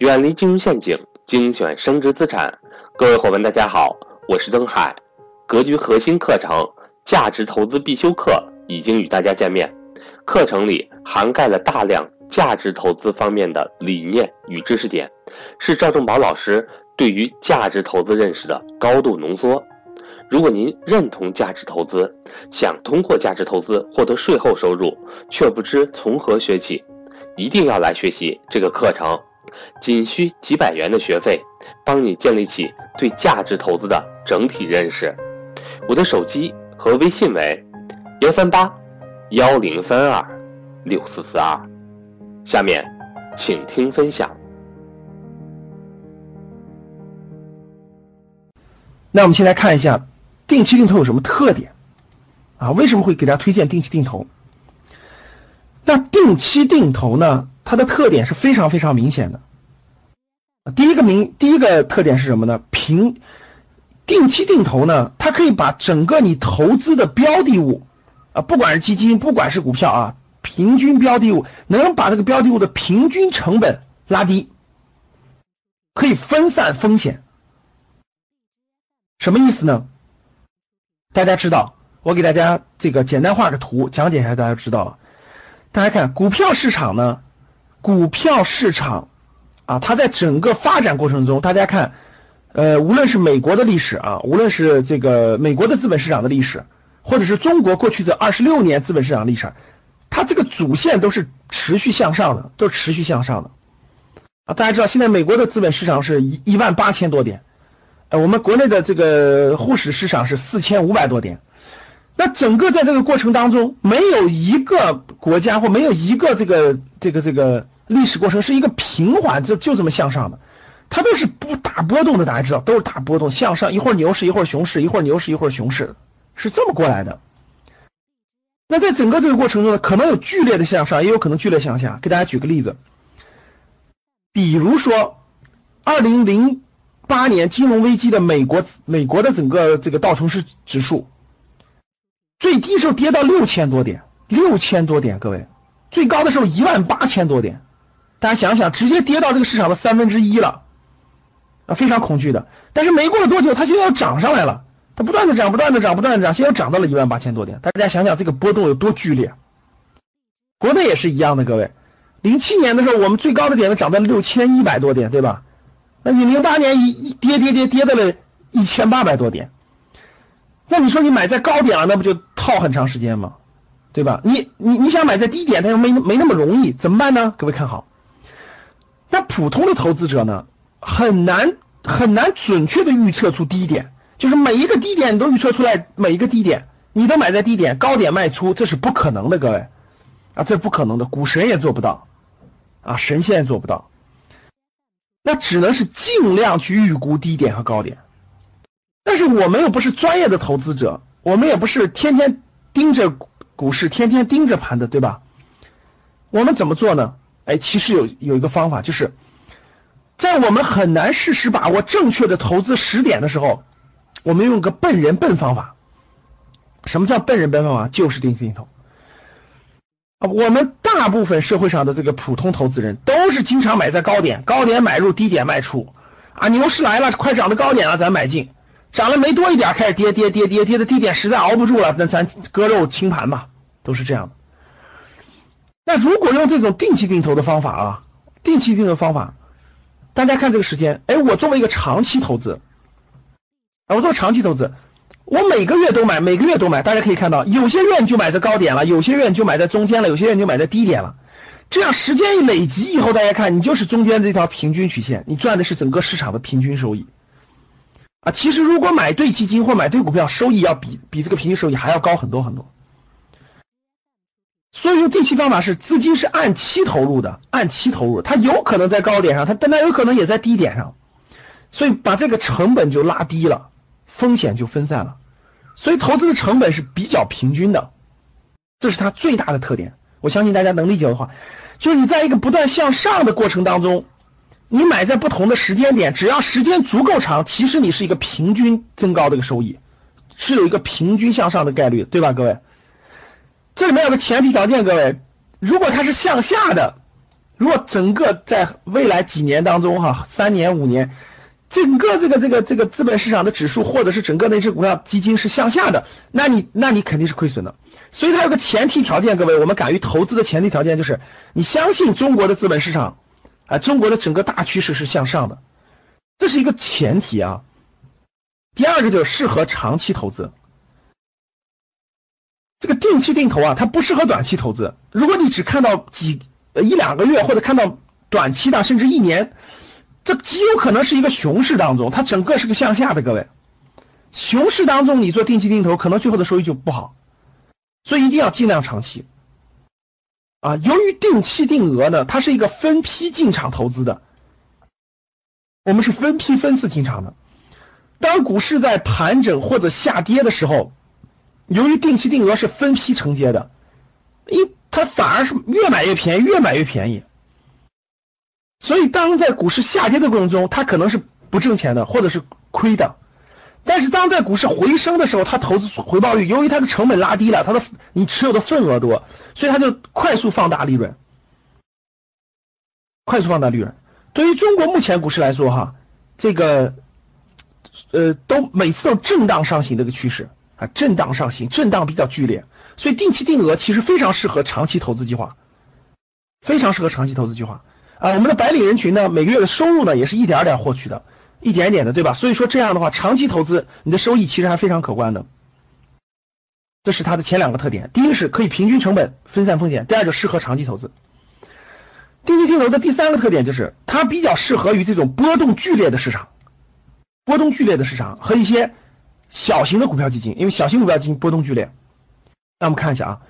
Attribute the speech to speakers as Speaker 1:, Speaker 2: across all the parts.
Speaker 1: 远离金融陷阱，精选升值资产。各位伙伴，大家好，我是曾海。格局核心课程《价值投资必修课》已经与大家见面。课程里涵盖了大量价值投资方面的理念与知识点，是赵正宝老师对于价值投资认识的高度浓缩。如果您认同价值投资，想通过价值投资获得税后收入，却不知从何学起，一定要来学习这个课程。仅需几百元的学费，帮你建立起对价值投资的整体认识。我的手机和微信为幺三八幺零三二六四四二。下面，请听分享。
Speaker 2: 那我们先来看一下。定期定投有什么特点啊？为什么会给大家推荐定期定投？那定期定投呢？它的特点是非常非常明显的。第一个明，第一个特点是什么呢？平定期定投呢，它可以把整个你投资的标的物啊，不管是基金，不管是股票啊，平均标的物能把这个标的物的平均成本拉低，可以分散风险。什么意思呢？大家知道，我给大家这个简单画个图讲解一下，大家知道了。大家看股票市场呢，股票市场啊，它在整个发展过程中，大家看，呃，无论是美国的历史啊，无论是这个美国的资本市场的历史，或者是中国过去这二十六年资本市场历史，它这个主线都是持续向上的，都是持续向上的啊。大家知道，现在美国的资本市场是一一万八千多点。呃，我们国内的这个沪市市场是四千五百多点，那整个在这个过程当中，没有一个国家或没有一个这个这个这个历史过程是一个平缓就就这么向上的，它都是不大波动的，大家知道都是大波动向上，一会儿牛市一会儿熊市，一会儿牛市一会儿熊市，是这么过来的。那在整个这个过程中呢，可能有剧烈的向上，也有可能剧烈向下。给大家举个例子，比如说二零零。八年金融危机的美国，美国的整个这个道琼斯指数最低时候跌到六千多点，六千多点，各位，最高的时候一万八千多点，大家想想，直接跌到这个市场的三分之一了，啊，非常恐惧的。但是没过了多久，它现在又涨上来了，它不断的涨，不断的涨，不断的涨，现在又涨到了一万八千多点。大家想想这个波动有多剧烈。国内也是一样的，各位，零七年的时候，我们最高的点子涨到了六千一百多点，对吧？那你零八年一一跌跌跌跌到了一千八百多点，那你说你买在高点了，那不就套很长时间吗？对吧？你你你想买在低点，它又没没那么容易，怎么办呢？各位看好，那普通的投资者呢，很难很难准确的预测出低点，就是每一个低点你都预测出来，每一个低点你都买在低点，高点卖出，这是不可能的，各位啊，这不可能的，股神也做不到，啊，神仙也做不到。那只能是尽量去预估低点和高点，但是我们又不是专业的投资者，我们也不是天天盯着股市、天天盯着盘的，对吧？我们怎么做呢？哎，其实有有一个方法，就是在我们很难适时把握正确的投资时点的时候，我们用个笨人笨方法。什么叫笨人笨方法？就是定期定投。啊，我们大部分社会上的这个普通投资人都是经常买在高点，高点买入，低点卖出。啊，牛市来了，快涨到高点了，咱买进，涨了没多一点，开始跌跌跌跌跌的低点实在熬不住了，那咱割肉清盘吧，都是这样的。那如果用这种定期定投的方法啊，定期定投方法，大家看这个时间，哎，我作为一个长期投资，啊，我做长期投资。我每个月都买，每个月都买，大家可以看到，有些月你就买在高点了，有些月你就买在中间了，有些月你就买在低点了。这样时间一累积以后，大家看，你就是中间这条平均曲线，你赚的是整个市场的平均收益。啊，其实如果买对基金或买对股票，收益要比比这个平均收益还要高很多很多。所以说，定期方法是资金是按期投入的，按期投入，它有可能在高点上，它但它有可能也在低点上，所以把这个成本就拉低了，风险就分散了。所以投资的成本是比较平均的，这是它最大的特点。我相信大家能理解的话，就是你在一个不断向上的过程当中，你买在不同的时间点，只要时间足够长，其实你是一个平均增高的一个收益，是有一个平均向上的概率，对吧，各位？这里面有个前提条件，各位，如果它是向下的，如果整个在未来几年当中哈，三年五年，整个这个这个这个资本市场的指数或者是整个那只股票基金是向下的，那你那你肯定是亏损的。所以它有个前提条件，各位，我们敢于投资的前提条件就是你相信中国的资本市场，啊，中国的整个大趋势是向上的，这是一个前提啊。第二个就是适合长期投资。这个定期定投啊，它不适合短期投资。如果你只看到几一两个月，或者看到短期的，甚至一年，这极有可能是一个熊市当中，它整个是个向下的。各位，熊市当中你做定期定投，可能最后的收益就不好。所以一定要尽量长期。啊，由于定期定额呢，它是一个分批进场投资的，我们是分批分次进场的。当股市在盘整或者下跌的时候，由于定期定额是分批承接的，一它反而是越买越便宜，越买越便宜。所以当在股市下跌的过程中，它可能是不挣钱的，或者是亏的。但是当在股市回升的时候，它投资回报率由于它的成本拉低了，它的你持有的份额多，所以它就快速放大利润，快速放大利润。对于中国目前股市来说，哈，这个。呃，都每次都震荡上行这个趋势啊，震荡上行，震荡比较剧烈，所以定期定额其实非常适合长期投资计划，非常适合长期投资计划啊。我们的白领人群呢，每个月的收入呢也是一点点获取的，一点点的，对吧？所以说这样的话，长期投资你的收益其实还非常可观的。这是它的前两个特点，第一个是可以平均成本、分散风险，第二个适合长期投资。定期定投的第三个特点就是它比较适合于这种波动剧烈的市场。波动剧烈的市场和一些小型的股票基金，因为小型股票基金波动剧烈。那我们看一下啊，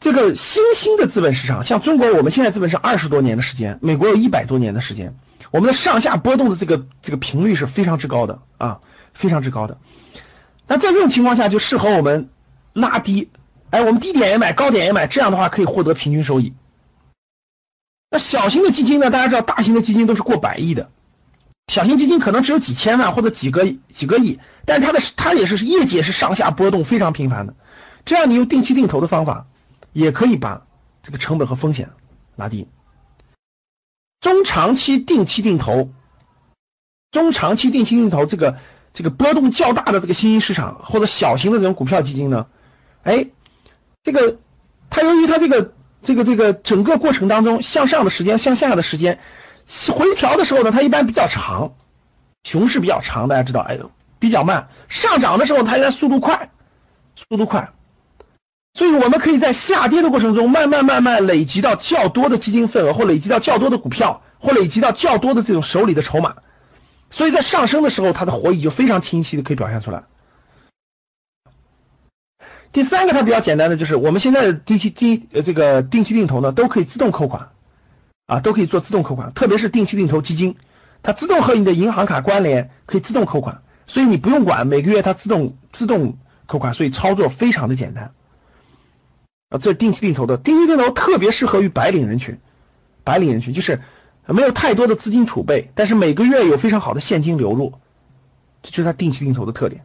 Speaker 2: 这个新兴的资本市场，像中国，我们现在资本是二十多年的时间，美国有一百多年的时间，我们的上下波动的这个这个频率是非常之高的啊，非常之高的。那在这种情况下，就适合我们拉低，哎，我们低点也买，高点也买，这样的话可以获得平均收益。那小型的基金呢？大家知道，大型的基金都是过百亿的。小型基金可能只有几千万或者几个几个亿，但它的它也是业绩也是上下波动非常频繁的。这样你用定期定投的方法，也可以把这个成本和风险拉低。中长期定期定投，中长期定期定投这个这个波动较大的这个新兴市场或者小型的这种股票基金呢，哎，这个它由于它这个这个这个整个过程当中向上的时间向下的时间。回调的时候呢，它一般比较长，熊市比较长，大家知道，哎，比较慢。上涨的时候，它应该速度快，速度快。所以我们可以在下跌的过程中，慢慢慢慢累积到较多的基金份额，或累积到较多的股票，或累积到较多的这种手里的筹码。所以在上升的时候，它的活力就非常清晰的可以表现出来。第三个，它比较简单的就是，我们现在的定期定呃这个定期定投呢，都可以自动扣款。啊，都可以做自动扣款，特别是定期定投基金，它自动和你的银行卡关联，可以自动扣款，所以你不用管，每个月它自动自动扣款，所以操作非常的简单。啊，这定期定投的定期定投特别适合于白领人群，白领人群就是没有太多的资金储备，但是每个月有非常好的现金流入，这就是它定期定投的特点。